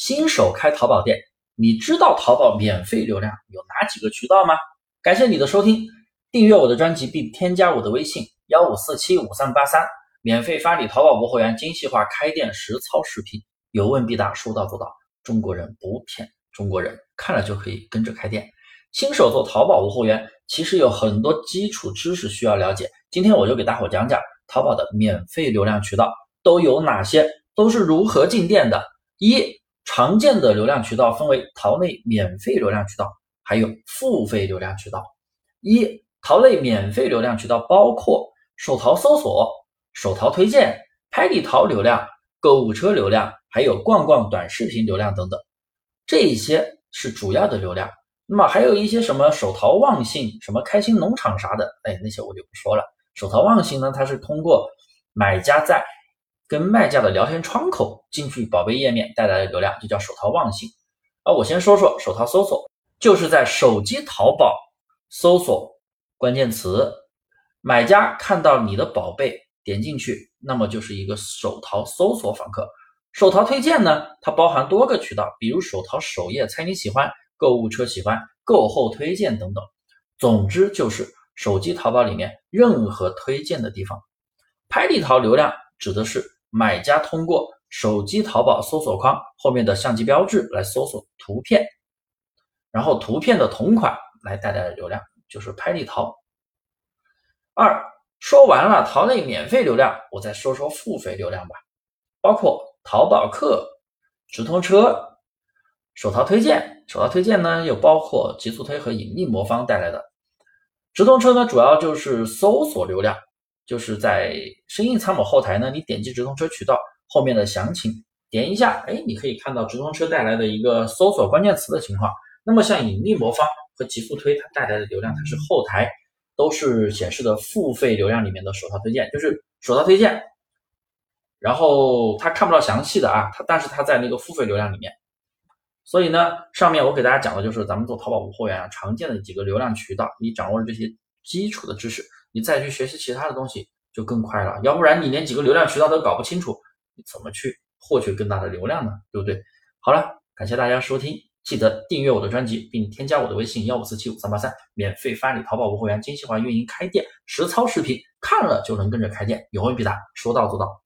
新手开淘宝店，你知道淘宝免费流量有哪几个渠道吗？感谢你的收听，订阅我的专辑并添加我的微信幺五四七五三八三，免费发你淘宝无货源精细化开店实操视频，有问必答，说到做到。中国人不骗中国人，看了就可以跟着开店。新手做淘宝无货源，其实有很多基础知识需要了解。今天我就给大伙讲讲淘宝的免费流量渠道都有哪些，都是如何进店的。一常见的流量渠道分为淘内免费流量渠道，还有付费流量渠道。一淘类免费流量渠道包括手淘搜索、手淘推荐、拍立淘流量、购物车流量，还有逛逛短视频流量等等，这些是主要的流量。那么还有一些什么手淘旺信、什么开心农场啥的，哎，那些我就不说了。手淘旺信呢，它是通过买家在跟卖家的聊天窗口进去宝贝页面带来的流量就叫手淘旺信。啊，我先说说手淘搜索，就是在手机淘宝搜索关键词，买家看到你的宝贝点进去，那么就是一个手淘搜索访客。手淘推荐呢，它包含多个渠道，比如手淘首页猜你喜欢、购物车喜欢、购后推荐等等。总之就是手机淘宝里面任何推荐的地方。拍立淘流量指的是。买家通过手机淘宝搜索框后面的相机标志来搜索图片，然后图片的同款来带来的流量就是拍立淘。二说完了淘内免费流量，我再说说付费流量吧，包括淘宝客、直通车、手淘推荐。手淘推荐呢，又包括极速推和引力魔方带来的。直通车呢，主要就是搜索流量。就是在生意参谋后台呢，你点击直通车渠道后面的详情，点一下，哎，你可以看到直通车带来的一个搜索关键词的情况。那么像引力魔方和极速推，它带来的流量，它是后台都是显示的付费流量里面的手淘推荐，就是手淘推荐，然后它看不到详细的啊，它但是它在那个付费流量里面。所以呢，上面我给大家讲的就是咱们做淘宝无货源啊常见的几个流量渠道，你掌握了这些基础的知识。你再去学习其他的东西就更快了，要不然你连几个流量渠道都搞不清楚，你怎么去获取更大的流量呢？对不对？好了，感谢大家收听，记得订阅我的专辑，并添加我的微信幺五四七五三八三，免费发你淘宝无货源精细化运营开店实操视频，看了就能跟着开店，有问必答，说到做到。